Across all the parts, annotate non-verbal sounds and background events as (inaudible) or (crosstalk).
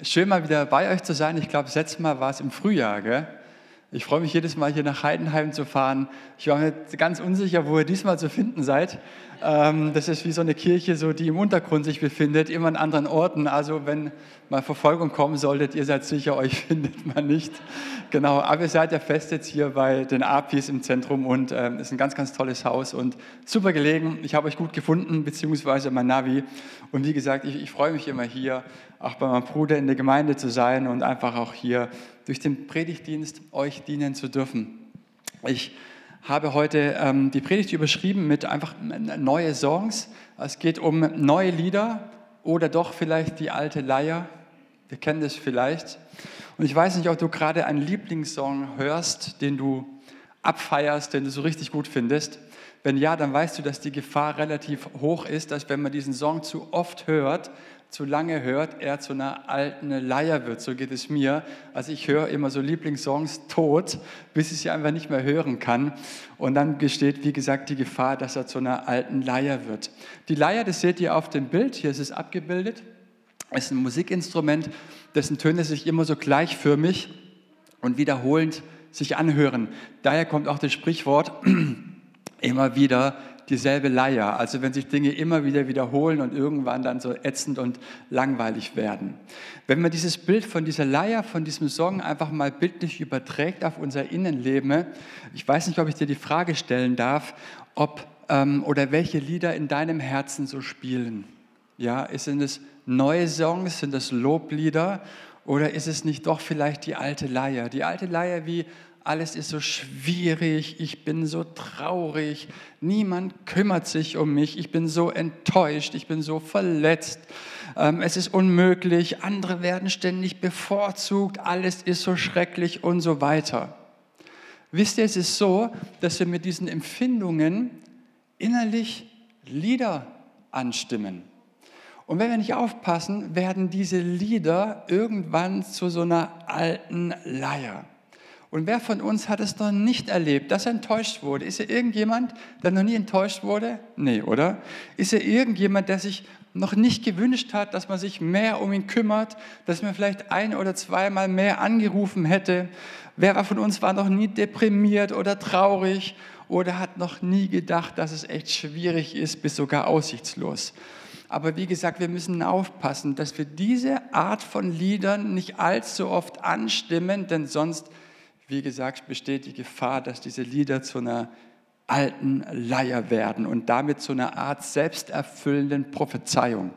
Schön mal wieder bei euch zu sein. Ich glaube, das letzte Mal war es im Frühjahr. Gell? Ich freue mich jedes Mal hier nach Heidenheim zu fahren. Ich war mir ganz unsicher, wo ihr diesmal zu finden seid. Ähm, das ist wie so eine Kirche, so, die im Untergrund sich befindet, immer an anderen Orten. Also wenn mal Verfolgung kommen solltet, ihr seid sicher, euch (laughs) findet man nicht. Genau, aber ihr seid ja fest jetzt hier bei den Apis im Zentrum und ähm, ist ein ganz, ganz tolles Haus und super gelegen. Ich habe euch gut gefunden, beziehungsweise mein Navi. Und wie gesagt, ich, ich freue mich immer hier, auch bei meinem Bruder in der Gemeinde zu sein und einfach auch hier durch den Predigtdienst euch dienen zu dürfen. Ich habe heute ähm, die Predigt überschrieben mit einfach neue Songs. Es geht um neue Lieder oder doch vielleicht die alte Leier. Wir kennen das vielleicht. Und ich weiß nicht, ob du gerade einen Lieblingssong hörst, den du abfeierst, den du so richtig gut findest. Wenn ja, dann weißt du, dass die Gefahr relativ hoch ist, dass wenn man diesen Song zu oft hört, zu lange hört, er zu einer alten Leier wird. So geht es mir. Also ich höre immer so Lieblingssongs tot, bis ich sie einfach nicht mehr hören kann. Und dann besteht, wie gesagt, die Gefahr, dass er zu einer alten Leier wird. Die Leier, das seht ihr auf dem Bild, hier ist es abgebildet, ist ein Musikinstrument, dessen Töne sich immer so gleichförmig und wiederholend sich anhören. Daher kommt auch das Sprichwort, (clears throat) immer wieder dieselbe Leier. Also wenn sich Dinge immer wieder wiederholen und irgendwann dann so ätzend und langweilig werden. Wenn man dieses Bild von dieser Leier, von diesem Song einfach mal bildlich überträgt auf unser Innenleben, ich weiß nicht, ob ich dir die Frage stellen darf, ob ähm, oder welche Lieder in deinem Herzen so spielen. Ja, sind es neue Songs, sind es Loblieder oder ist es nicht doch vielleicht die alte Leier? Die alte Leier wie alles ist so schwierig, ich bin so traurig, niemand kümmert sich um mich, ich bin so enttäuscht, ich bin so verletzt, ähm, es ist unmöglich, andere werden ständig bevorzugt, alles ist so schrecklich und so weiter. Wisst ihr, es ist so, dass wir mit diesen Empfindungen innerlich Lieder anstimmen. Und wenn wir nicht aufpassen, werden diese Lieder irgendwann zu so einer alten Leier. Und wer von uns hat es noch nicht erlebt, dass er enttäuscht wurde? Ist er irgendjemand, der noch nie enttäuscht wurde? Nee, oder? Ist er irgendjemand, der sich noch nicht gewünscht hat, dass man sich mehr um ihn kümmert, dass man vielleicht ein oder zweimal mehr angerufen hätte? Wer von uns war noch nie deprimiert oder traurig oder hat noch nie gedacht, dass es echt schwierig ist, bis sogar aussichtslos? Aber wie gesagt, wir müssen aufpassen, dass wir diese Art von Liedern nicht allzu oft anstimmen, denn sonst wie gesagt, besteht die Gefahr, dass diese Lieder zu einer alten Leier werden und damit zu einer Art selbsterfüllenden Prophezeiung.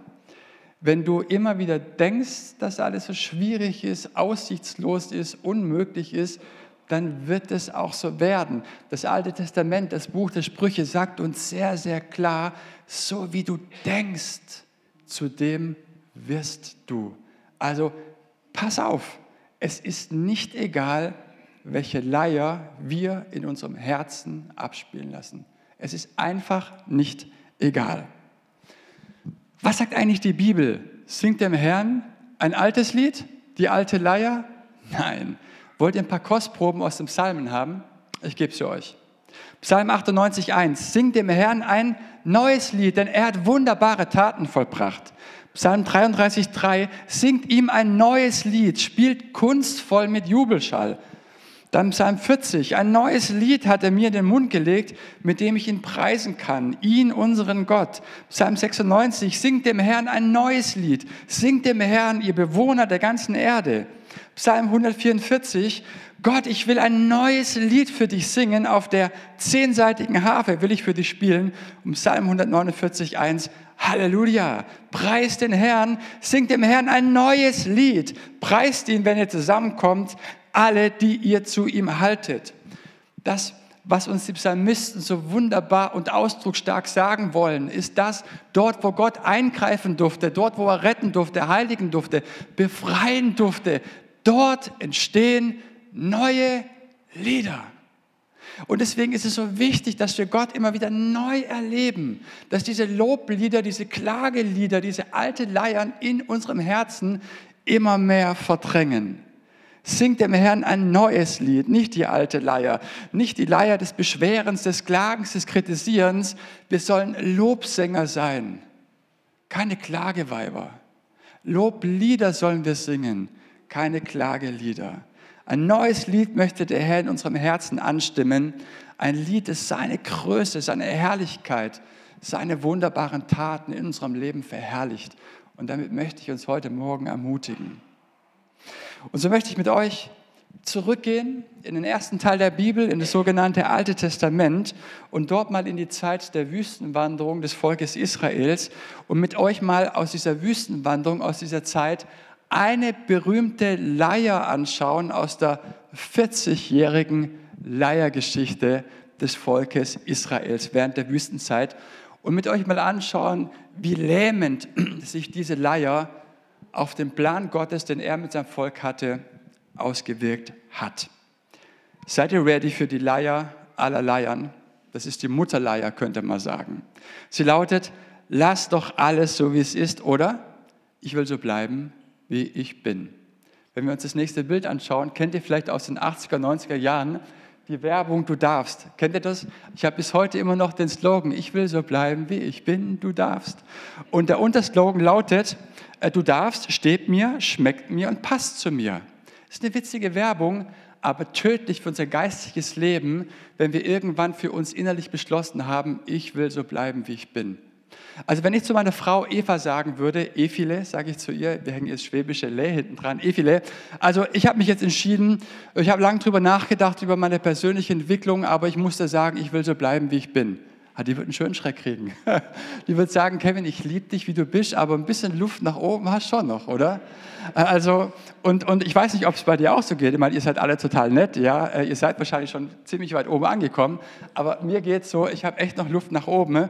Wenn du immer wieder denkst, dass alles so schwierig ist, aussichtslos ist, unmöglich ist, dann wird es auch so werden. Das Alte Testament, das Buch der Sprüche sagt uns sehr, sehr klar, so wie du denkst, zu dem wirst du. Also pass auf, es ist nicht egal, welche Leier wir in unserem Herzen abspielen lassen. Es ist einfach nicht egal. Was sagt eigentlich die Bibel? Singt dem Herrn ein altes Lied, die alte Leier? Nein. Wollt ihr ein paar Kostproben aus dem Psalmen haben? Ich gebe sie euch. Psalm 98,1. Singt dem Herrn ein neues Lied, denn er hat wunderbare Taten vollbracht. Psalm 33,3. Singt ihm ein neues Lied, spielt kunstvoll mit Jubelschall. Dann Psalm 40, ein neues Lied hat er mir in den Mund gelegt, mit dem ich ihn preisen kann, ihn, unseren Gott. Psalm 96, singt dem Herrn ein neues Lied, singt dem Herrn, ihr Bewohner der ganzen Erde. Psalm 144, Gott, ich will ein neues Lied für dich singen, auf der zehnseitigen Harfe. Will ich für dich spielen. Und Psalm 149, 1, Halleluja, preist den Herrn, singt dem Herrn ein neues Lied, preist ihn, wenn ihr zusammenkommt, alle, die ihr zu ihm haltet. Das, was uns die Psalmisten so wunderbar und ausdrucksstark sagen wollen, ist das, dort, wo Gott eingreifen durfte, dort, wo er retten durfte, heiligen durfte, befreien durfte, dort entstehen neue Lieder. Und deswegen ist es so wichtig, dass wir Gott immer wieder neu erleben, dass diese Loblieder, diese Klagelieder, diese alte Leiern in unserem Herzen immer mehr verdrängen. Singt dem Herrn ein neues Lied, nicht die alte Leier, nicht die Leier des Beschwerens, des Klagens, des Kritisierens. Wir sollen Lobsänger sein, keine Klageweiber. Loblieder sollen wir singen, keine Klagelieder. Ein neues Lied möchte der Herr in unserem Herzen anstimmen. Ein Lied, das seine Größe, seine Herrlichkeit, seine wunderbaren Taten in unserem Leben verherrlicht. Und damit möchte ich uns heute Morgen ermutigen. Und so möchte ich mit euch zurückgehen in den ersten Teil der Bibel, in das sogenannte Alte Testament und dort mal in die Zeit der Wüstenwanderung des Volkes Israels und mit euch mal aus dieser Wüstenwanderung, aus dieser Zeit eine berühmte Leier anschauen aus der 40-jährigen Leiergeschichte des Volkes Israels während der Wüstenzeit und mit euch mal anschauen, wie lähmend sich diese Leier auf den Plan Gottes, den er mit seinem Volk hatte, ausgewirkt hat. Seid ihr ready für die Leier aller Leiern? Das ist die Mutterleier, könnte man sagen. Sie lautet, lass doch alles so, wie es ist, oder? Ich will so bleiben, wie ich bin. Wenn wir uns das nächste Bild anschauen, kennt ihr vielleicht aus den 80er, 90er Jahren die Werbung Du darfst. Kennt ihr das? Ich habe bis heute immer noch den Slogan, ich will so bleiben, wie ich bin, du darfst. Und der Unterslogan lautet, äh, du darfst, steht mir, schmeckt mir und passt zu mir. Das ist eine witzige Werbung, aber tödlich für unser geistiges Leben, wenn wir irgendwann für uns innerlich beschlossen haben, ich will so bleiben, wie ich bin. Also wenn ich zu meiner Frau Eva sagen würde, Efile, sage ich zu ihr, wir hängen jetzt schwäbische Lä hinten dran, Efile. Also ich habe mich jetzt entschieden, ich habe lange darüber nachgedacht, über meine persönliche Entwicklung, aber ich musste sagen, ich will so bleiben, wie ich bin. Ah, die wird einen schönen Schreck kriegen. (laughs) Die wird sagen, Kevin, ich liebe dich, wie du bist, aber ein bisschen Luft nach oben hast schon noch, oder? Äh, also, und, und ich weiß nicht, ob es bei dir auch so geht. Ich meine, ihr seid alle total nett, ja. Äh, ihr seid wahrscheinlich schon ziemlich weit oben angekommen. Aber mir geht so, ich habe echt noch Luft nach oben.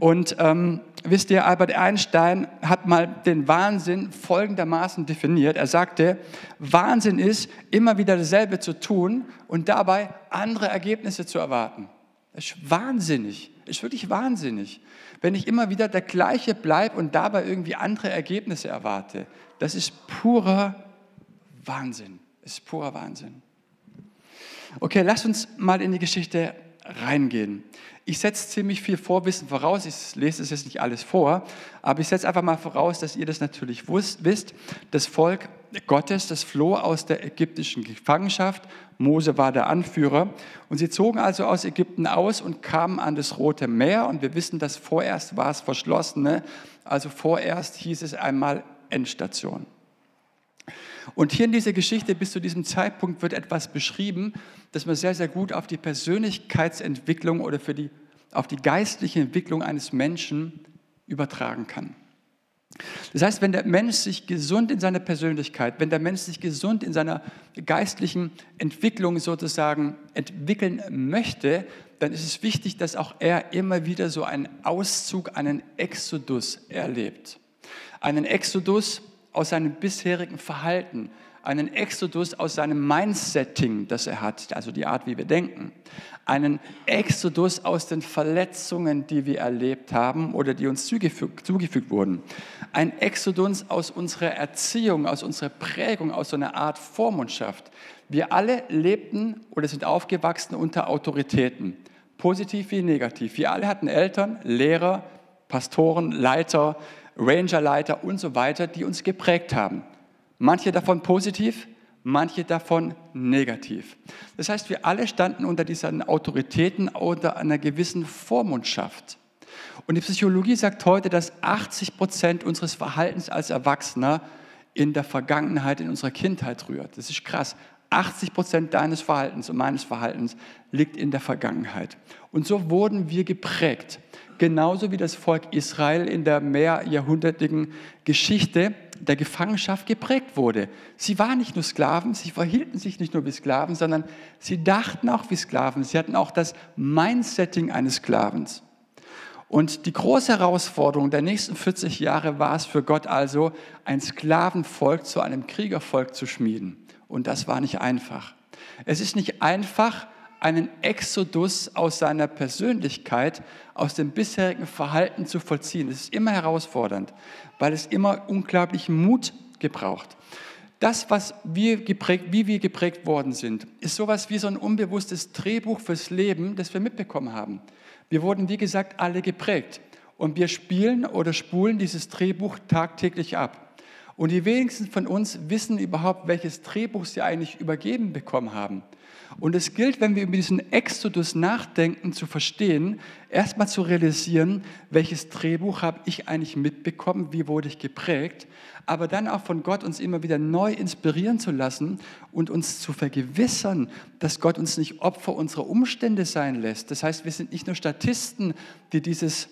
Und ähm, wisst ihr, Albert Einstein hat mal den Wahnsinn folgendermaßen definiert. Er sagte, Wahnsinn ist, immer wieder dasselbe zu tun und dabei andere Ergebnisse zu erwarten. Das ist wahnsinnig, das ist wirklich wahnsinnig. Wenn ich immer wieder der gleiche bleibe und dabei irgendwie andere Ergebnisse erwarte, das ist purer Wahnsinn. Das ist purer Wahnsinn. Okay, lass uns mal in die Geschichte reingehen. Ich setze ziemlich viel Vorwissen voraus, ich lese es jetzt nicht alles vor, aber ich setze einfach mal voraus, dass ihr das natürlich wisst. Das Volk Gottes, das floh aus der ägyptischen Gefangenschaft, Mose war der Anführer und sie zogen also aus Ägypten aus und kamen an das Rote Meer und wir wissen, dass vorerst war es verschlossene, also vorerst hieß es einmal Endstation. Und hier in dieser Geschichte bis zu diesem Zeitpunkt wird etwas beschrieben, das man sehr, sehr gut auf die Persönlichkeitsentwicklung oder für die, auf die geistliche Entwicklung eines Menschen übertragen kann. Das heißt, wenn der Mensch sich gesund in seiner Persönlichkeit, wenn der Mensch sich gesund in seiner geistlichen Entwicklung sozusagen entwickeln möchte, dann ist es wichtig, dass auch er immer wieder so einen Auszug, einen Exodus erlebt. Einen Exodus aus seinem bisherigen Verhalten, einen Exodus aus seinem Mindsetting, das er hat, also die Art, wie wir denken, einen Exodus aus den Verletzungen, die wir erlebt haben oder die uns zugefügt, zugefügt wurden, ein Exodus aus unserer Erziehung, aus unserer Prägung, aus so einer Art Vormundschaft. Wir alle lebten oder sind aufgewachsen unter Autoritäten, positiv wie negativ. Wir alle hatten Eltern, Lehrer, Pastoren, Leiter, Rangerleiter und so weiter, die uns geprägt haben. Manche davon positiv, manche davon negativ. Das heißt, wir alle standen unter diesen Autoritäten unter einer gewissen Vormundschaft. Und die Psychologie sagt heute, dass 80 Prozent unseres Verhaltens als Erwachsener in der Vergangenheit, in unserer Kindheit rührt. Das ist krass. 80 Prozent deines Verhaltens und meines Verhaltens liegt in der Vergangenheit. Und so wurden wir geprägt genauso wie das Volk Israel in der mehrjahrhundertigen Geschichte der Gefangenschaft geprägt wurde. Sie waren nicht nur Sklaven, sie verhielten sich nicht nur wie Sklaven, sondern sie dachten auch wie Sklaven. Sie hatten auch das Mindsetting eines Sklavens. Und die große Herausforderung der nächsten 40 Jahre war es für Gott also, ein Sklavenvolk zu einem Kriegervolk zu schmieden. Und das war nicht einfach. Es ist nicht einfach, einen Exodus aus seiner Persönlichkeit, aus dem bisherigen Verhalten zu vollziehen. Das ist immer herausfordernd, weil es immer unglaublichen Mut gebraucht. Das, was wir geprägt, wie wir geprägt worden sind, ist sowas wie so ein unbewusstes Drehbuch fürs Leben, das wir mitbekommen haben. Wir wurden, wie gesagt, alle geprägt. Und wir spielen oder spulen dieses Drehbuch tagtäglich ab. Und die wenigsten von uns wissen überhaupt, welches Drehbuch sie eigentlich übergeben bekommen haben. Und es gilt, wenn wir über diesen Exodus nachdenken, zu verstehen, erstmal zu realisieren, welches Drehbuch habe ich eigentlich mitbekommen, wie wurde ich geprägt, aber dann auch von Gott uns immer wieder neu inspirieren zu lassen und uns zu vergewissern, dass Gott uns nicht Opfer unserer Umstände sein lässt. Das heißt, wir sind nicht nur Statisten, die dieses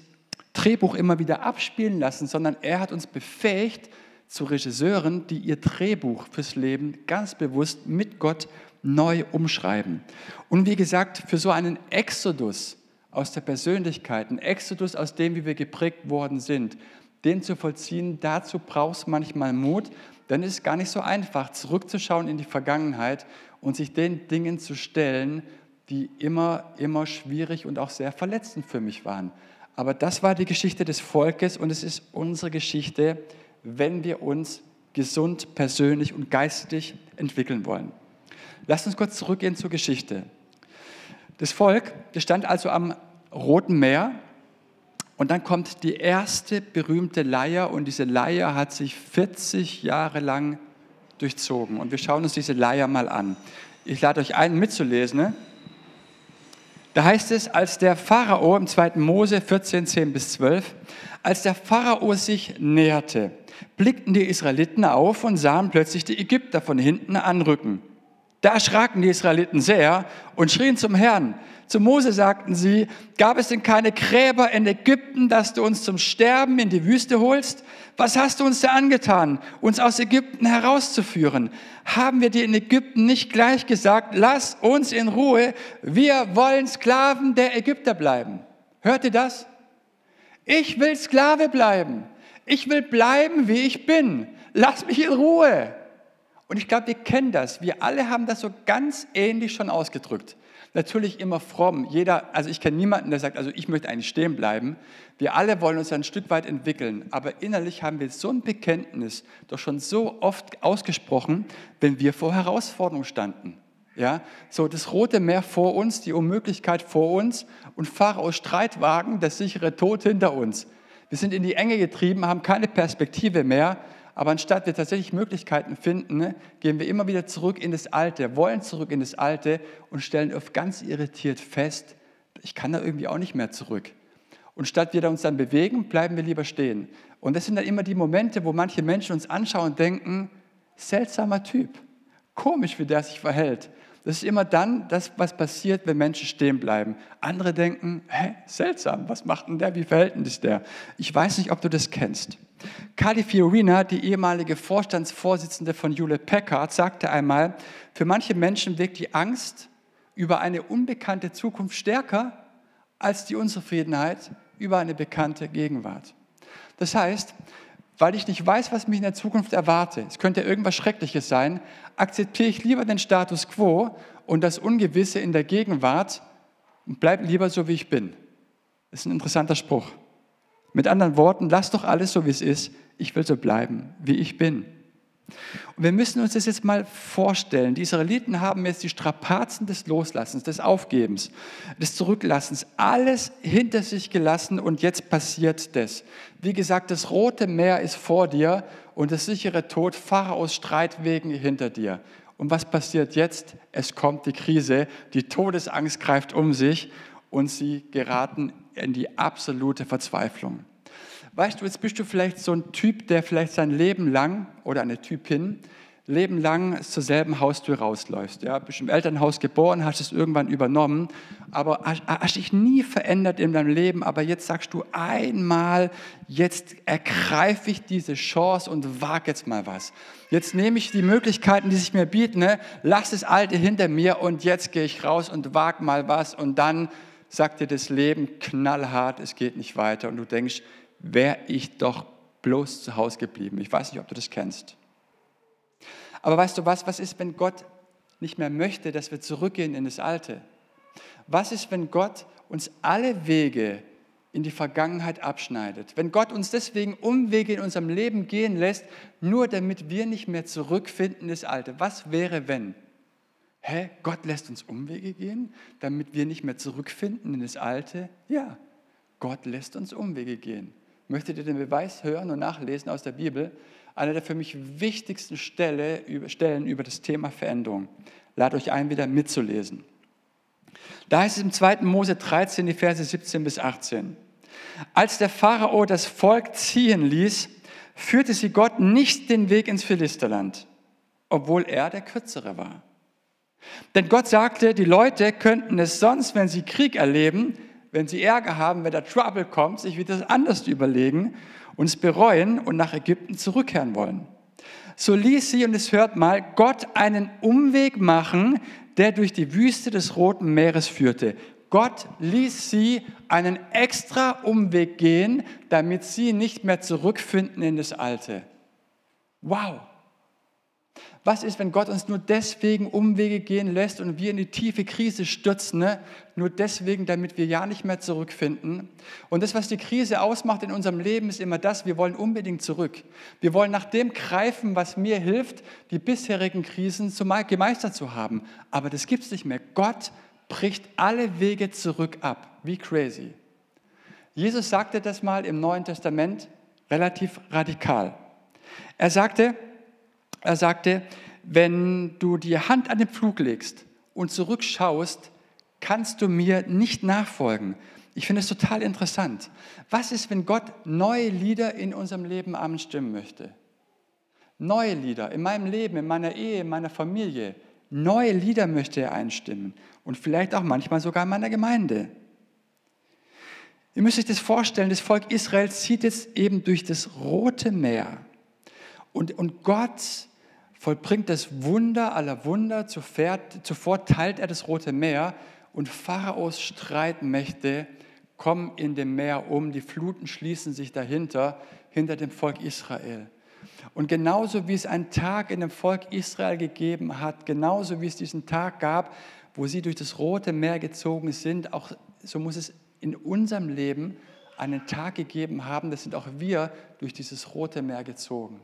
Drehbuch immer wieder abspielen lassen, sondern er hat uns befähigt zu Regisseuren, die ihr Drehbuch fürs Leben ganz bewusst mit Gott neu umschreiben. Und wie gesagt, für so einen Exodus aus der Persönlichkeit, ein Exodus aus dem, wie wir geprägt worden sind, den zu vollziehen, dazu brauchst du manchmal Mut, denn es ist gar nicht so einfach, zurückzuschauen in die Vergangenheit und sich den Dingen zu stellen, die immer, immer schwierig und auch sehr verletzend für mich waren. Aber das war die Geschichte des Volkes und es ist unsere Geschichte, wenn wir uns gesund, persönlich und geistig entwickeln wollen. Lasst uns kurz zurückgehen zur Geschichte. Das Volk, das stand also am Roten Meer und dann kommt die erste berühmte Leier und diese Leier hat sich 40 Jahre lang durchzogen. Und wir schauen uns diese Leier mal an. Ich lade euch ein, mitzulesen. Da heißt es, als der Pharao im 2. Mose 14, 10 bis 12, als der Pharao sich näherte, blickten die Israeliten auf und sahen plötzlich die Ägypter von hinten anrücken. Da erschraken die Israeliten sehr und schrien zum Herrn. Zu Mose sagten sie, gab es denn keine Gräber in Ägypten, dass du uns zum Sterben in die Wüste holst? Was hast du uns da angetan, uns aus Ägypten herauszuführen? Haben wir dir in Ägypten nicht gleich gesagt, lass uns in Ruhe, wir wollen Sklaven der Ägypter bleiben? Hört ihr das? Ich will Sklave bleiben. Ich will bleiben, wie ich bin. Lass mich in Ruhe. Und ich glaube, wir kennen das. Wir alle haben das so ganz ähnlich schon ausgedrückt. Natürlich immer fromm. Jeder, also ich kenne niemanden, der sagt, also ich möchte eigentlich stehen bleiben. Wir alle wollen uns ein Stück weit entwickeln. Aber innerlich haben wir so ein Bekenntnis doch schon so oft ausgesprochen, wenn wir vor Herausforderungen standen. Ja, so das Rote Meer vor uns, die Unmöglichkeit vor uns und Pharaos Streitwagen, der sichere Tod hinter uns. Wir sind in die Enge getrieben, haben keine Perspektive mehr aber anstatt wir tatsächlich Möglichkeiten finden, ne, gehen wir immer wieder zurück in das Alte, wollen zurück in das Alte und stellen oft ganz irritiert fest, ich kann da irgendwie auch nicht mehr zurück. Und statt wir uns dann bewegen, bleiben wir lieber stehen. Und das sind dann immer die Momente, wo manche Menschen uns anschauen und denken, seltsamer Typ, komisch, wie der sich verhält. Das ist immer dann das, was passiert, wenn Menschen stehen bleiben. Andere denken, hä, seltsam, was macht denn der, wie verhält denn sich der? Ich weiß nicht, ob du das kennst. Kali Fiorina, die ehemalige Vorstandsvorsitzende von Hewlett Packard, sagte einmal, für manche Menschen wirkt die Angst über eine unbekannte Zukunft stärker als die Unzufriedenheit über eine bekannte Gegenwart. Das heißt, weil ich nicht weiß, was mich in der Zukunft erwarte, es könnte irgendwas Schreckliches sein, akzeptiere ich lieber den Status quo und das Ungewisse in der Gegenwart und bleibe lieber so, wie ich bin. Das ist ein interessanter Spruch. Mit anderen Worten, lass doch alles so, wie es ist. Ich will so bleiben, wie ich bin. Und wir müssen uns das jetzt mal vorstellen. Die Israeliten haben jetzt die Strapazen des Loslassens, des Aufgebens, des Zurücklassens, alles hinter sich gelassen und jetzt passiert das. Wie gesagt, das Rote Meer ist vor dir und das sichere Tod Pharaos Streitwegen hinter dir. Und was passiert jetzt? Es kommt die Krise, die Todesangst greift um sich und sie geraten in die absolute Verzweiflung. Weißt du, jetzt bist du vielleicht so ein Typ, der vielleicht sein Leben lang oder eine Typin, Leben lang zur selben Haustür rausläufst. Ja, bist im Elternhaus geboren, hast es irgendwann übernommen, aber hast dich nie verändert in deinem Leben. Aber jetzt sagst du einmal, jetzt ergreife ich diese Chance und wage jetzt mal was. Jetzt nehme ich die Möglichkeiten, die sich mir bieten, ne? lass das Alte hinter mir und jetzt gehe ich raus und wage mal was und dann sagt dir das Leben knallhart, es geht nicht weiter und du denkst, wäre ich doch bloß zu Hause geblieben. Ich weiß nicht, ob du das kennst. Aber weißt du was, was ist, wenn Gott nicht mehr möchte, dass wir zurückgehen in das Alte? Was ist, wenn Gott uns alle Wege in die Vergangenheit abschneidet? Wenn Gott uns deswegen Umwege in unserem Leben gehen lässt, nur damit wir nicht mehr zurückfinden in das Alte? Was wäre, wenn? Hä, Gott lässt uns Umwege gehen, damit wir nicht mehr zurückfinden in das Alte? Ja, Gott lässt uns Umwege gehen. Möchtet ihr den Beweis hören und nachlesen aus der Bibel? eine der für mich wichtigsten Stelle, Stellen über das Thema Veränderung. Lade euch ein, wieder mitzulesen. Da heißt es im 2. Mose 13, die Verse 17 bis 18. Als der Pharao das Volk ziehen ließ, führte sie Gott nicht den Weg ins Philisterland, obwohl er der Kürzere war. Denn Gott sagte, die Leute könnten es sonst, wenn sie Krieg erleben, wenn sie Ärger haben, wenn da Trouble kommt, sich wieder anders überlegen und es bereuen und nach Ägypten zurückkehren wollen. So ließ sie, und es hört mal, Gott einen Umweg machen, der durch die Wüste des Roten Meeres führte. Gott ließ sie einen extra Umweg gehen, damit sie nicht mehr zurückfinden in das Alte. Wow! Was ist, wenn Gott uns nur deswegen Umwege gehen lässt und wir in die tiefe Krise stürzen, ne? nur deswegen, damit wir ja nicht mehr zurückfinden? Und das, was die Krise ausmacht in unserem Leben, ist immer das, wir wollen unbedingt zurück. Wir wollen nach dem greifen, was mir hilft, die bisherigen Krisen gemeistert zu haben. Aber das gibt es nicht mehr. Gott bricht alle Wege zurück ab. Wie crazy. Jesus sagte das mal im Neuen Testament relativ radikal. Er sagte, er sagte, wenn du die Hand an den Pflug legst und zurückschaust, kannst du mir nicht nachfolgen. Ich finde es total interessant. Was ist, wenn Gott neue Lieder in unserem Leben anstimmen möchte? Neue Lieder in meinem Leben, in meiner Ehe, in meiner Familie. Neue Lieder möchte er einstimmen und vielleicht auch manchmal sogar in meiner Gemeinde. Ihr müsst euch das vorstellen, das Volk Israel zieht jetzt eben durch das Rote Meer. Und, und Gott vollbringt das Wunder aller Wunder. Zuvor teilt er das Rote Meer und Pharaos Streitmächte kommen in dem Meer um. Die Fluten schließen sich dahinter, hinter dem Volk Israel. Und genauso wie es einen Tag in dem Volk Israel gegeben hat, genauso wie es diesen Tag gab, wo sie durch das Rote Meer gezogen sind, auch so muss es in unserem Leben einen Tag gegeben haben, das sind auch wir durch dieses Rote Meer gezogen.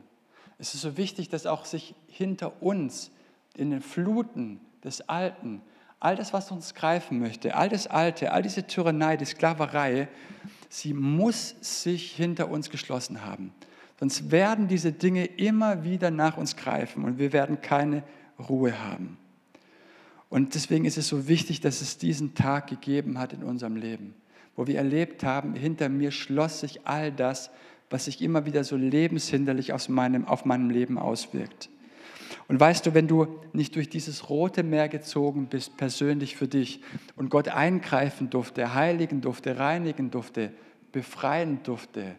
Es ist so wichtig, dass auch sich hinter uns in den Fluten des Alten, all das, was uns greifen möchte, all das Alte, all diese Tyrannei, die Sklaverei, sie muss sich hinter uns geschlossen haben. Sonst werden diese Dinge immer wieder nach uns greifen und wir werden keine Ruhe haben. Und deswegen ist es so wichtig, dass es diesen Tag gegeben hat in unserem Leben, wo wir erlebt haben, hinter mir schloss sich all das, was sich immer wieder so lebenshinderlich aus meinem, auf meinem Leben auswirkt. Und weißt du, wenn du nicht durch dieses rote Meer gezogen bist, persönlich für dich, und Gott eingreifen durfte, heiligen durfte, reinigen durfte, befreien durfte,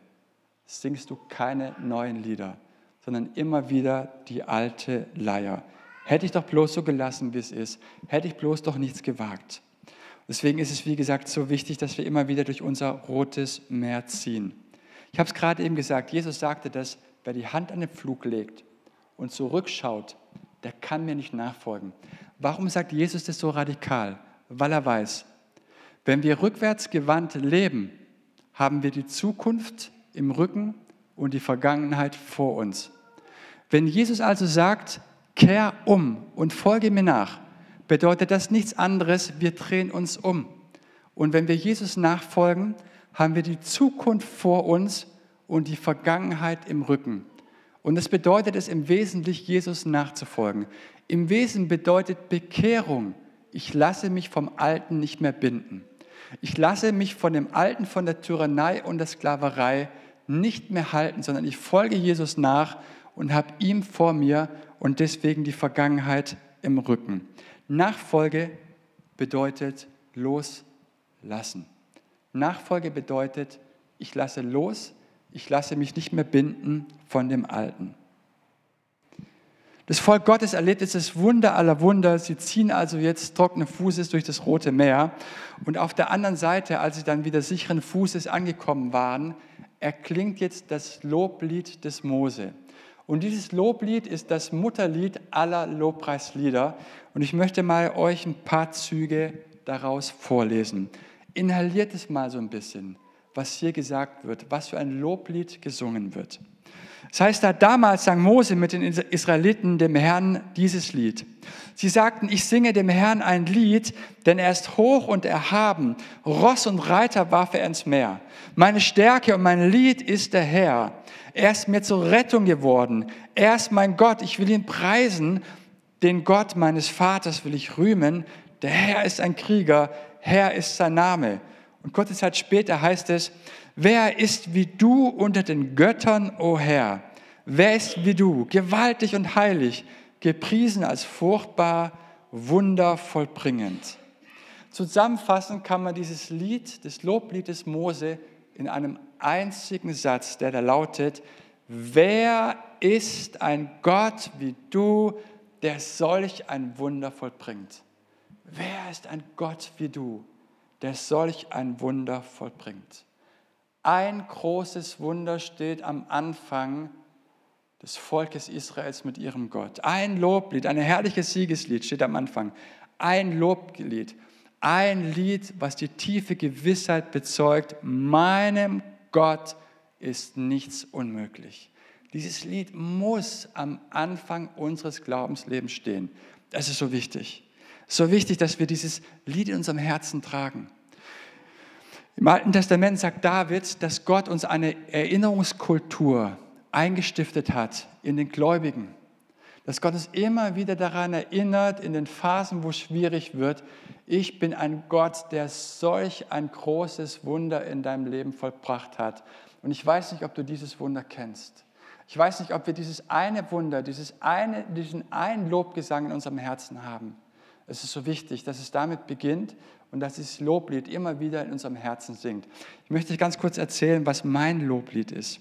singst du keine neuen Lieder, sondern immer wieder die alte Leier. Hätte ich doch bloß so gelassen, wie es ist, hätte ich bloß doch nichts gewagt. Deswegen ist es, wie gesagt, so wichtig, dass wir immer wieder durch unser rotes Meer ziehen. Ich habe es gerade eben gesagt, Jesus sagte dass wer die Hand an den Flug legt und zurückschaut, der kann mir nicht nachfolgen. Warum sagt Jesus das so radikal? Weil er weiß, wenn wir rückwärts gewandt leben, haben wir die Zukunft im Rücken und die Vergangenheit vor uns. Wenn Jesus also sagt, kehr um und folge mir nach, bedeutet das nichts anderes, wir drehen uns um. Und wenn wir Jesus nachfolgen, haben wir die Zukunft vor uns und die Vergangenheit im Rücken. Und das bedeutet es im Wesentlichen, Jesus nachzufolgen. Im Wesen bedeutet Bekehrung, ich lasse mich vom Alten nicht mehr binden. Ich lasse mich von dem Alten, von der Tyrannei und der Sklaverei nicht mehr halten, sondern ich folge Jesus nach und habe ihm vor mir und deswegen die Vergangenheit im Rücken. Nachfolge bedeutet loslassen. Nachfolge bedeutet, ich lasse los, ich lasse mich nicht mehr binden von dem Alten. Das Volk Gottes erlebt jetzt das Wunder aller Wunder. Sie ziehen also jetzt trockenen Fußes durch das Rote Meer. Und auf der anderen Seite, als sie dann wieder sicheren Fußes angekommen waren, erklingt jetzt das Loblied des Mose. Und dieses Loblied ist das Mutterlied aller Lobpreislieder. Und ich möchte mal euch ein paar Züge daraus vorlesen inhaliert es mal so ein bisschen, was hier gesagt wird, was für ein Loblied gesungen wird. Das heißt, da damals sang Mose mit den Israeliten dem Herrn dieses Lied. Sie sagten, ich singe dem Herrn ein Lied, denn er ist hoch und erhaben. Ross und Reiter warf er ins Meer. Meine Stärke und mein Lied ist der Herr. Er ist mir zur Rettung geworden. Er ist mein Gott. Ich will ihn preisen. Den Gott meines Vaters will ich rühmen. Der Herr ist ein Krieger. Herr ist sein Name. Und kurze Zeit später heißt es, wer ist wie du unter den Göttern, o Herr? Wer ist wie du, gewaltig und heilig, gepriesen als furchtbar, wundervollbringend? Zusammenfassend kann man dieses Lied, das Loblied des Mose, in einem einzigen Satz, der da lautet, wer ist ein Gott wie du, der solch ein Wunder vollbringt? Wer ist ein Gott wie du? der solch ein Wunder vollbringt. Ein großes Wunder steht am Anfang des Volkes Israels mit ihrem Gott. Ein Loblied, ein herrliches Siegeslied steht am Anfang. Ein Loblied, ein Lied, was die tiefe Gewissheit bezeugt, meinem Gott ist nichts unmöglich. Dieses Lied muss am Anfang unseres Glaubenslebens stehen. Das ist so wichtig. So wichtig, dass wir dieses Lied in unserem Herzen tragen. Im Alten Testament sagt David, dass Gott uns eine Erinnerungskultur eingestiftet hat in den Gläubigen. Dass Gott uns immer wieder daran erinnert, in den Phasen, wo es schwierig wird, ich bin ein Gott, der solch ein großes Wunder in deinem Leben vollbracht hat. Und ich weiß nicht, ob du dieses Wunder kennst. Ich weiß nicht, ob wir dieses eine Wunder, dieses eine, diesen einen Lobgesang in unserem Herzen haben. Es ist so wichtig, dass es damit beginnt und dass dieses Loblied immer wieder in unserem Herzen singt. Ich möchte ganz kurz erzählen, was mein Loblied ist.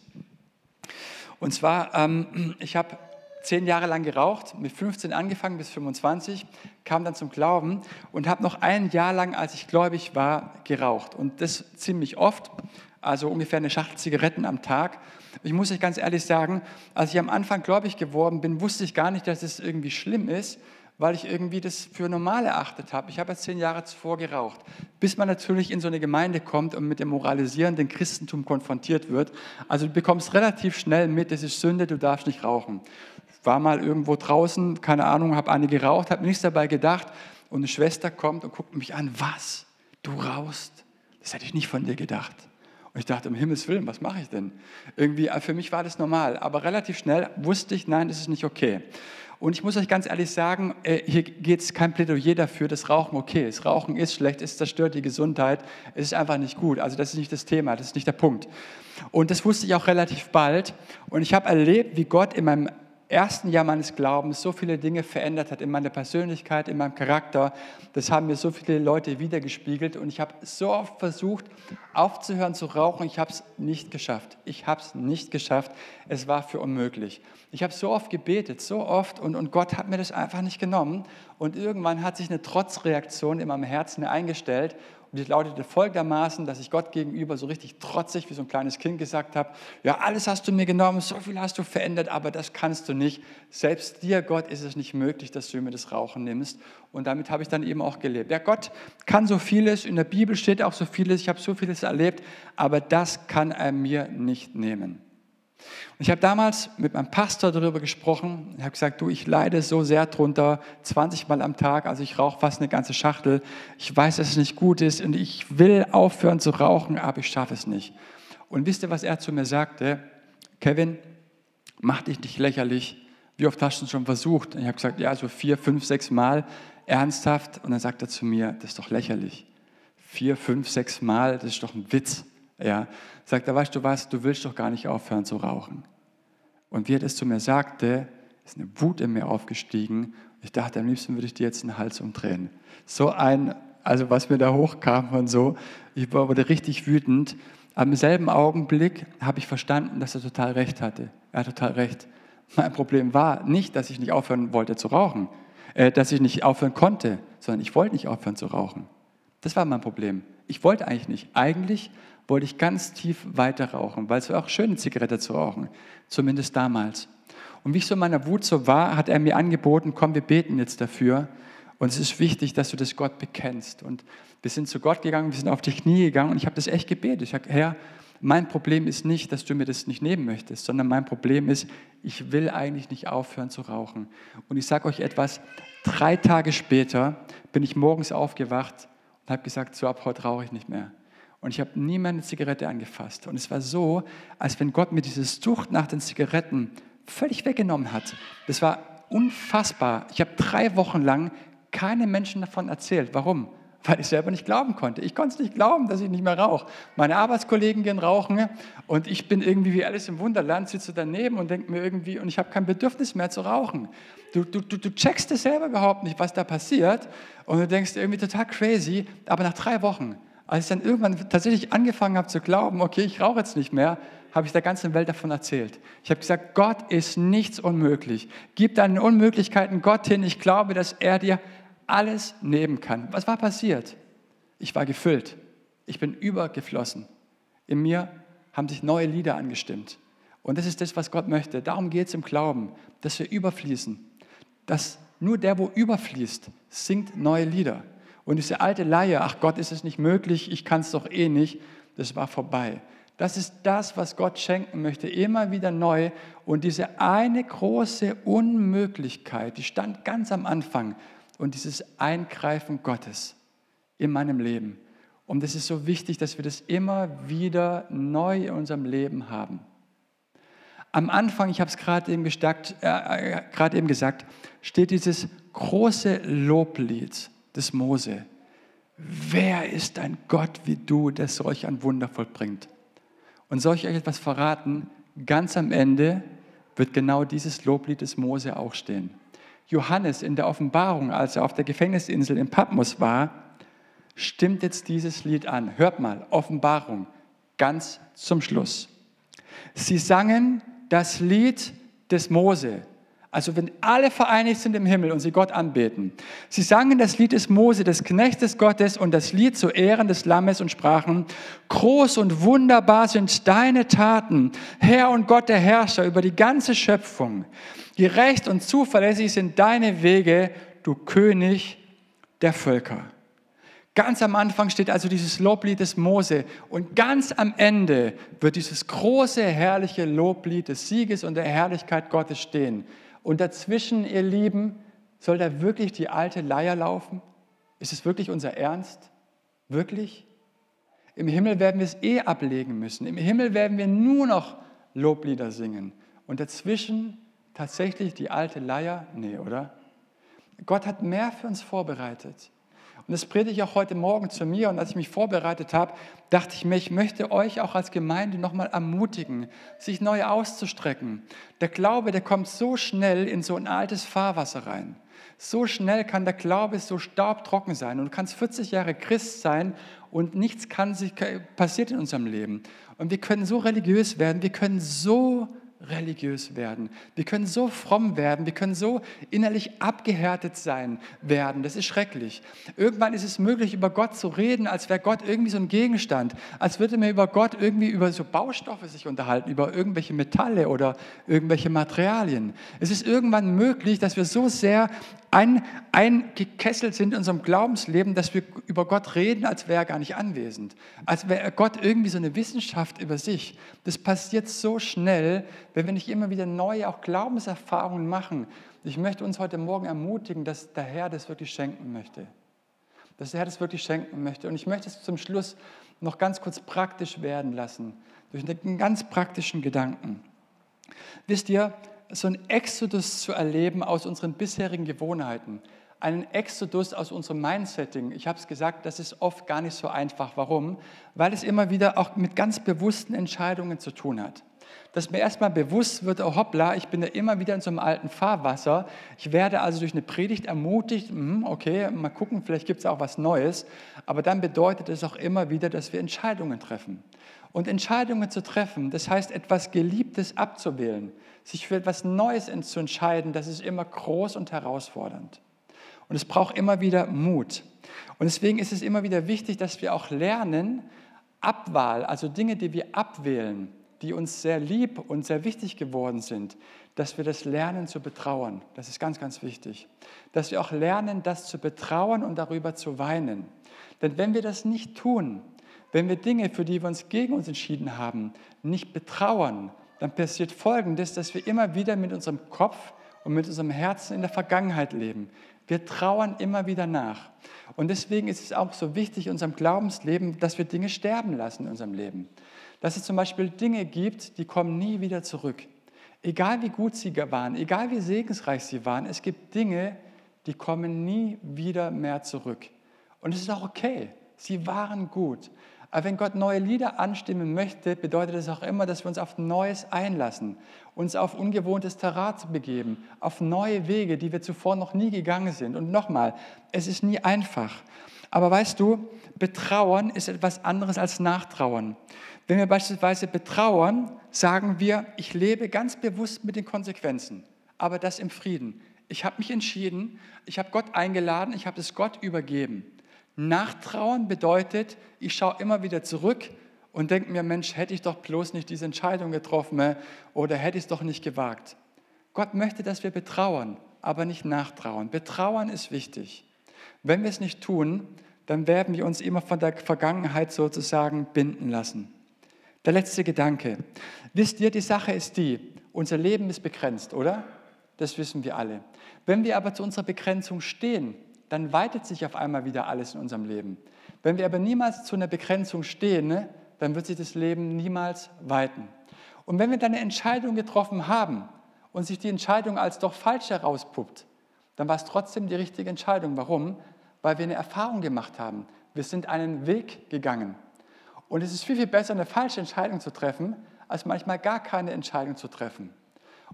Und zwar, ähm, ich habe zehn Jahre lang geraucht, mit 15 angefangen bis 25, kam dann zum Glauben und habe noch ein Jahr lang, als ich gläubig war, geraucht. Und das ziemlich oft, also ungefähr eine Schachtel Zigaretten am Tag. Ich muss euch ganz ehrlich sagen, als ich am Anfang gläubig geworden bin, wusste ich gar nicht, dass es irgendwie schlimm ist, weil ich irgendwie das für normal erachtet habe. Ich habe jetzt zehn Jahre zuvor geraucht, bis man natürlich in so eine Gemeinde kommt und mit dem moralisierenden Christentum konfrontiert wird. Also du bekommst relativ schnell mit, das ist Sünde, du darfst nicht rauchen. Ich war mal irgendwo draußen, keine Ahnung, habe eine geraucht, habe nichts dabei gedacht und eine Schwester kommt und guckt mich an, was, du rauchst? Das hätte ich nicht von dir gedacht. Und ich dachte, um Himmels Willen, was mache ich denn? Irgendwie, für mich war das normal, aber relativ schnell wusste ich, nein, das ist nicht okay. Und ich muss euch ganz ehrlich sagen, äh, hier geht es kein Plädoyer dafür, dass Rauchen okay ist. Rauchen ist schlecht, es zerstört die Gesundheit, es ist einfach nicht gut. Also das ist nicht das Thema, das ist nicht der Punkt. Und das wusste ich auch relativ bald. Und ich habe erlebt, wie Gott in meinem ersten Jahr meines Glaubens so viele Dinge verändert hat in meiner Persönlichkeit, in meinem Charakter. Das haben mir so viele Leute wiedergespiegelt und ich habe so oft versucht, aufzuhören zu rauchen. Ich habe es nicht geschafft. Ich habe es nicht geschafft. Es war für unmöglich. Ich habe so oft gebetet, so oft und, und Gott hat mir das einfach nicht genommen. Und irgendwann hat sich eine Trotzreaktion in meinem Herzen eingestellt und die lautete folgendermaßen, dass ich Gott gegenüber so richtig trotzig wie so ein kleines Kind gesagt habe, ja, alles hast du mir genommen, so viel hast du verändert, aber das kannst du nicht. Selbst dir, Gott, ist es nicht möglich, dass du mir das Rauchen nimmst. Und damit habe ich dann eben auch gelebt. Ja, Gott kann so vieles, in der Bibel steht auch so vieles, ich habe so vieles erlebt, aber das kann er mir nicht nehmen. Und ich habe damals mit meinem Pastor darüber gesprochen. Ich habe gesagt, du, ich leide so sehr drunter, 20 Mal am Tag, also ich rauche fast eine ganze Schachtel. Ich weiß, dass es nicht gut ist und ich will aufhören zu rauchen, aber ich schaffe es nicht. Und wisst ihr, was er zu mir sagte? Kevin, mach dich nicht lächerlich. Wie oft hast du es schon versucht? Und ich habe gesagt, ja, so vier, fünf, sechs Mal ernsthaft. Und dann sagt er zu mir, das ist doch lächerlich. Vier, fünf, sechs Mal, das ist doch ein Witz. Ja, sagt er, weißt du was, du willst doch gar nicht aufhören zu rauchen. Und wie er das zu mir sagte, ist eine Wut in mir aufgestiegen. Ich dachte, am liebsten würde ich dir jetzt den Hals umdrehen. So ein, also was mir da hochkam und so, ich wurde richtig wütend. Am selben Augenblick habe ich verstanden, dass er total recht hatte. Er hat total recht. Mein Problem war nicht, dass ich nicht aufhören wollte zu rauchen, äh, dass ich nicht aufhören konnte, sondern ich wollte nicht aufhören zu rauchen. Das war mein Problem. Ich wollte eigentlich nicht. Eigentlich wollte ich ganz tief weiter rauchen, weil es war auch schön, Zigarette zu rauchen, zumindest damals. Und wie ich so in meiner Wut so war, hat er mir angeboten, komm, wir beten jetzt dafür. Und es ist wichtig, dass du das Gott bekennst. Und wir sind zu Gott gegangen, wir sind auf die Knie gegangen und ich habe das echt gebetet. Ich habe, Herr, mein Problem ist nicht, dass du mir das nicht nehmen möchtest, sondern mein Problem ist, ich will eigentlich nicht aufhören zu rauchen. Und ich sage euch etwas, drei Tage später bin ich morgens aufgewacht und habe gesagt, so ab heute rauche ich nicht mehr. Und ich habe nie meine Zigarette angefasst. Und es war so, als wenn Gott mir diese Sucht nach den Zigaretten völlig weggenommen hat. Das war unfassbar. Ich habe drei Wochen lang keine Menschen davon erzählt. Warum? Weil ich selber nicht glauben konnte. Ich konnte es nicht glauben, dass ich nicht mehr rauche. Meine Arbeitskollegen gehen rauchen und ich bin irgendwie wie alles im Wunderland, sitze daneben und denke mir irgendwie, und ich habe kein Bedürfnis mehr zu rauchen. Du, du, du, du checkst es selber überhaupt nicht, was da passiert und du denkst irgendwie total crazy, aber nach drei Wochen als ich dann irgendwann tatsächlich angefangen habe zu glauben, okay, ich rauche jetzt nicht mehr, habe ich der ganzen Welt davon erzählt. Ich habe gesagt, Gott ist nichts unmöglich. Gib deine Unmöglichkeiten Gott hin. Ich glaube, dass er dir alles nehmen kann. Was war passiert? Ich war gefüllt. Ich bin übergeflossen. In mir haben sich neue Lieder angestimmt. Und das ist das, was Gott möchte. Darum geht es im Glauben, dass wir überfließen. Dass nur der, wo überfließt, singt neue Lieder. Und diese alte Leier, ach Gott, ist es nicht möglich, ich kann es doch eh nicht, das war vorbei. Das ist das, was Gott schenken möchte, immer wieder neu. Und diese eine große Unmöglichkeit, die stand ganz am Anfang. Und dieses Eingreifen Gottes in meinem Leben. Und es ist so wichtig, dass wir das immer wieder neu in unserem Leben haben. Am Anfang, ich habe es gerade eben, äh, äh eben gesagt, steht dieses große Loblied des Mose. Wer ist ein Gott wie du, der solch ein Wunder vollbringt? Und soll ich euch etwas verraten? Ganz am Ende wird genau dieses Loblied des Mose auch stehen. Johannes in der Offenbarung, als er auf der Gefängnisinsel in Patmos war, stimmt jetzt dieses Lied an. Hört mal, Offenbarung, ganz zum Schluss. Sie sangen das Lied des Mose, also wenn alle vereinigt sind im Himmel und sie Gott anbeten. Sie sangen das Lied des Mose, des Knechtes Gottes und das Lied zu Ehren des Lammes und sprachen, groß und wunderbar sind deine Taten, Herr und Gott der Herrscher über die ganze Schöpfung. Gerecht und zuverlässig sind deine Wege, du König der Völker. Ganz am Anfang steht also dieses Loblied des Mose und ganz am Ende wird dieses große, herrliche Loblied des Sieges und der Herrlichkeit Gottes stehen. Und dazwischen, ihr Lieben, soll da wirklich die alte Leier laufen? Ist es wirklich unser Ernst? Wirklich? Im Himmel werden wir es eh ablegen müssen. Im Himmel werden wir nur noch Loblieder singen. Und dazwischen tatsächlich die alte Leier? Nee, oder? Gott hat mehr für uns vorbereitet. Und das predige ich auch heute Morgen zu mir. Und als ich mich vorbereitet habe, dachte ich mir, ich möchte euch auch als Gemeinde nochmal ermutigen, sich neu auszustrecken. Der Glaube, der kommt so schnell in so ein altes Fahrwasser rein. So schnell kann der Glaube so staubtrocken sein. Und du kannst 40 Jahre Christ sein und nichts kann sich, passiert in unserem Leben. Und wir können so religiös werden, wir können so religiös werden. Wir können so fromm werden, wir können so innerlich abgehärtet sein werden. Das ist schrecklich. Irgendwann ist es möglich, über Gott zu reden, als wäre Gott irgendwie so ein Gegenstand, als würde man über Gott irgendwie über so Baustoffe sich unterhalten, über irgendwelche Metalle oder irgendwelche Materialien. Es ist irgendwann möglich, dass wir so sehr ein, eingekesselt sind in unserem Glaubensleben, dass wir über Gott reden, als wäre er gar nicht anwesend. Als wäre Gott irgendwie so eine Wissenschaft über sich. Das passiert so schnell, wenn wir nicht immer wieder neue auch Glaubenserfahrungen machen. Ich möchte uns heute Morgen ermutigen, dass der Herr das wirklich schenken möchte. Dass der Herr das wirklich schenken möchte. Und ich möchte es zum Schluss noch ganz kurz praktisch werden lassen, durch einen ganz praktischen Gedanken. Wisst ihr, so einen Exodus zu erleben aus unseren bisherigen Gewohnheiten, einen Exodus aus unserem Mindsetting. Ich habe es gesagt, das ist oft gar nicht so einfach. Warum? Weil es immer wieder auch mit ganz bewussten Entscheidungen zu tun hat. Dass mir erstmal bewusst wird, oh hoppla, ich bin da immer wieder in so einem alten Fahrwasser. Ich werde also durch eine Predigt ermutigt, hm, okay, mal gucken, vielleicht gibt es auch was Neues. Aber dann bedeutet es auch immer wieder, dass wir Entscheidungen treffen. Und Entscheidungen zu treffen, das heißt, etwas Geliebtes abzuwählen, sich für etwas Neues zu entscheiden, das ist immer groß und herausfordernd. Und es braucht immer wieder Mut. Und deswegen ist es immer wieder wichtig, dass wir auch lernen, Abwahl, also Dinge, die wir abwählen, die uns sehr lieb und sehr wichtig geworden sind, dass wir das lernen zu betrauern. Das ist ganz, ganz wichtig. Dass wir auch lernen, das zu betrauern und darüber zu weinen. Denn wenn wir das nicht tun, Wenn wir Dinge, für die wir uns gegen uns entschieden haben, nicht betrauern, dann passiert Folgendes, dass wir immer wieder mit unserem Kopf und mit unserem Herzen in der Vergangenheit leben. Wir trauern immer wieder nach. Und deswegen ist es auch so wichtig in unserem Glaubensleben, dass wir Dinge sterben lassen in unserem Leben. Dass es zum Beispiel Dinge gibt, die kommen nie wieder zurück. Egal wie gut sie waren, egal wie segensreich sie waren, es gibt Dinge, die kommen nie wieder mehr zurück. Und es ist auch okay. Sie waren gut. Aber wenn Gott neue Lieder anstimmen möchte, bedeutet das auch immer, dass wir uns auf Neues einlassen, uns auf ungewohntes Terrain begeben, auf neue Wege, die wir zuvor noch nie gegangen sind. Und nochmal, es ist nie einfach. Aber weißt du, Betrauern ist etwas anderes als Nachtrauern. Wenn wir beispielsweise betrauern, sagen wir, ich lebe ganz bewusst mit den Konsequenzen, aber das im Frieden. Ich habe mich entschieden, ich habe Gott eingeladen, ich habe es Gott übergeben. Nachtrauen bedeutet, ich schaue immer wieder zurück und denke mir, Mensch, hätte ich doch bloß nicht diese Entscheidung getroffen äh, oder hätte ich es doch nicht gewagt. Gott möchte, dass wir betrauern, aber nicht nachtrauen. Betrauern ist wichtig. Wenn wir es nicht tun, dann werden wir uns immer von der Vergangenheit sozusagen binden lassen. Der letzte Gedanke. Wisst ihr, die Sache ist die, unser Leben ist begrenzt, oder? Das wissen wir alle. Wenn wir aber zu unserer Begrenzung stehen, dann weitet sich auf einmal wieder alles in unserem Leben. Wenn wir aber niemals zu einer Begrenzung stehen, ne, dann wird sich das Leben niemals weiten. Und wenn wir dann eine Entscheidung getroffen haben und sich die Entscheidung als doch falsch herauspuppt, dann war es trotzdem die richtige Entscheidung. Warum? Weil wir eine Erfahrung gemacht haben. Wir sind einen Weg gegangen. Und es ist viel, viel besser, eine falsche Entscheidung zu treffen, als manchmal gar keine Entscheidung zu treffen.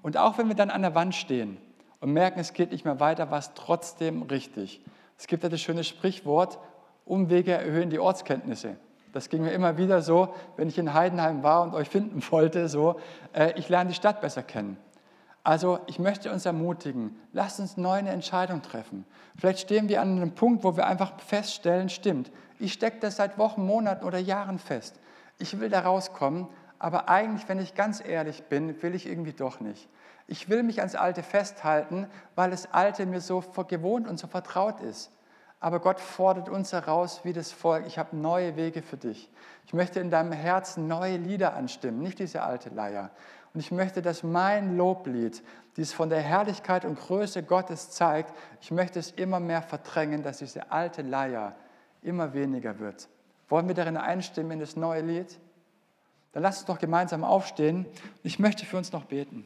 Und auch wenn wir dann an der Wand stehen und merken, es geht nicht mehr weiter, war es trotzdem richtig. Es gibt ja das schöne Sprichwort, Umwege erhöhen die Ortskenntnisse. Das ging mir immer wieder so, wenn ich in Heidenheim war und euch finden wollte, so, äh, ich lerne die Stadt besser kennen. Also ich möchte uns ermutigen, lasst uns neu eine Entscheidung treffen. Vielleicht stehen wir an einem Punkt, wo wir einfach feststellen, stimmt, ich stecke das seit Wochen, Monaten oder Jahren fest. Ich will da rauskommen, aber eigentlich, wenn ich ganz ehrlich bin, will ich irgendwie doch nicht. Ich will mich ans Alte festhalten, weil das Alte mir so gewohnt und so vertraut ist. Aber Gott fordert uns heraus, wie das Volk, ich habe neue Wege für dich. Ich möchte in deinem Herzen neue Lieder anstimmen, nicht diese alte Leier. Und ich möchte, dass mein Loblied, dies von der Herrlichkeit und Größe Gottes zeigt, ich möchte es immer mehr verdrängen, dass diese alte Leier immer weniger wird. Wollen wir darin einstimmen in das neue Lied? Dann lasst uns doch gemeinsam aufstehen. Ich möchte für uns noch beten.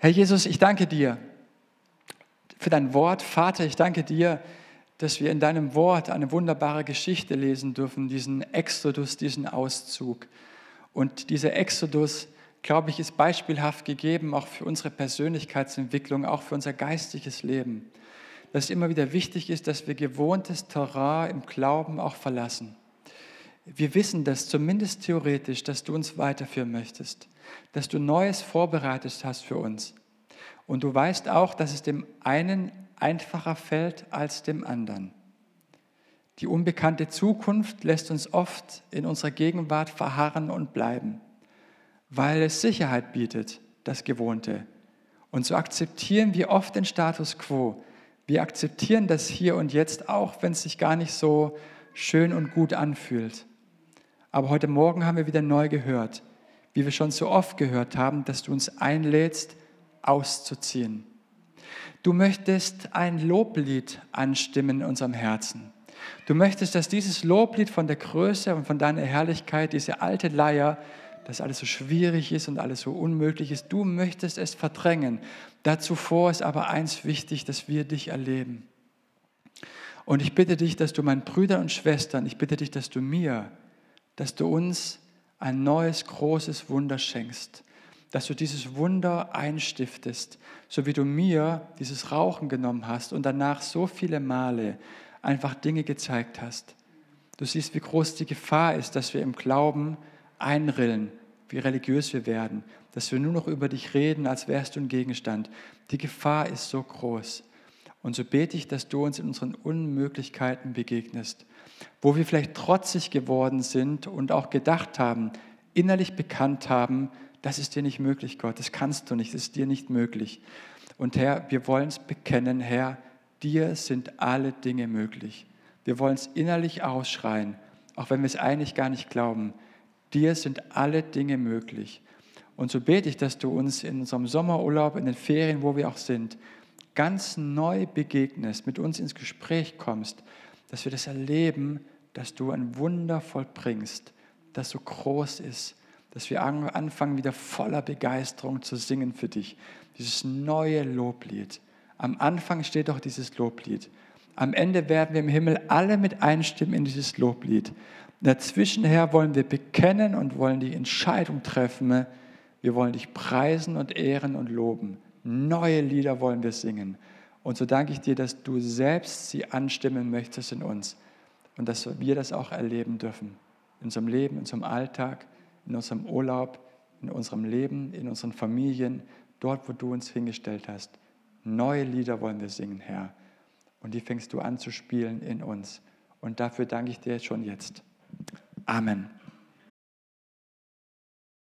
Herr Jesus, ich danke dir für dein Wort. Vater, ich danke dir, dass wir in deinem Wort eine wunderbare Geschichte lesen dürfen, diesen Exodus, diesen Auszug. Und dieser Exodus, glaube ich, ist beispielhaft gegeben, auch für unsere Persönlichkeitsentwicklung, auch für unser geistiges Leben. Dass es immer wieder wichtig ist, dass wir gewohntes Terrain im Glauben auch verlassen. Wir wissen das zumindest theoretisch, dass du uns weiterführen möchtest dass du Neues vorbereitet hast für uns. Und du weißt auch, dass es dem einen einfacher fällt als dem anderen. Die unbekannte Zukunft lässt uns oft in unserer Gegenwart verharren und bleiben, weil es Sicherheit bietet, das Gewohnte. Und so akzeptieren wir oft den Status quo. Wir akzeptieren das hier und jetzt auch, wenn es sich gar nicht so schön und gut anfühlt. Aber heute Morgen haben wir wieder neu gehört, wie wir schon so oft gehört haben, dass du uns einlädst, auszuziehen. Du möchtest ein Loblied anstimmen in unserem Herzen. Du möchtest, dass dieses Loblied von der Größe und von deiner Herrlichkeit, diese alte Leier, dass alles so schwierig ist und alles so unmöglich ist, du möchtest es verdrängen. Dazu vor ist aber eins wichtig, dass wir dich erleben. Und ich bitte dich, dass du meinen Brüdern und Schwestern, ich bitte dich, dass du mir, dass du uns ein neues großes Wunder schenkst, dass du dieses Wunder einstiftest, so wie du mir dieses Rauchen genommen hast und danach so viele Male einfach Dinge gezeigt hast. Du siehst, wie groß die Gefahr ist, dass wir im Glauben einrillen, wie religiös wir werden, dass wir nur noch über dich reden, als wärst du ein Gegenstand. Die Gefahr ist so groß. Und so bete ich, dass du uns in unseren Unmöglichkeiten begegnest wo wir vielleicht trotzig geworden sind und auch gedacht haben, innerlich bekannt haben, das ist dir nicht möglich, Gott, das kannst du nicht, das ist dir nicht möglich. Und Herr, wir wollen es bekennen, Herr, dir sind alle Dinge möglich. Wir wollen es innerlich ausschreien, auch wenn wir es eigentlich gar nicht glauben. Dir sind alle Dinge möglich. Und so bete ich, dass du uns in unserem Sommerurlaub, in den Ferien, wo wir auch sind, ganz neu begegnest, mit uns ins Gespräch kommst, dass wir das erleben, dass du ein Wunder vollbringst, das so groß ist, dass wir anfangen, wieder voller Begeisterung zu singen für dich. Dieses neue Loblied. Am Anfang steht doch dieses Loblied. Am Ende werden wir im Himmel alle mit einstimmen in dieses Loblied. Dazwischen her wollen wir bekennen und wollen die Entscheidung treffen. Wir wollen dich preisen und ehren und loben. Neue Lieder wollen wir singen. Und so danke ich dir, dass du selbst sie anstimmen möchtest in uns und dass wir das auch erleben dürfen. In unserem Leben, in unserem Alltag, in unserem Urlaub, in unserem Leben, in unseren Familien, dort, wo du uns hingestellt hast. Neue Lieder wollen wir singen, Herr. Und die fängst du an zu spielen in uns. Und dafür danke ich dir schon jetzt. Amen.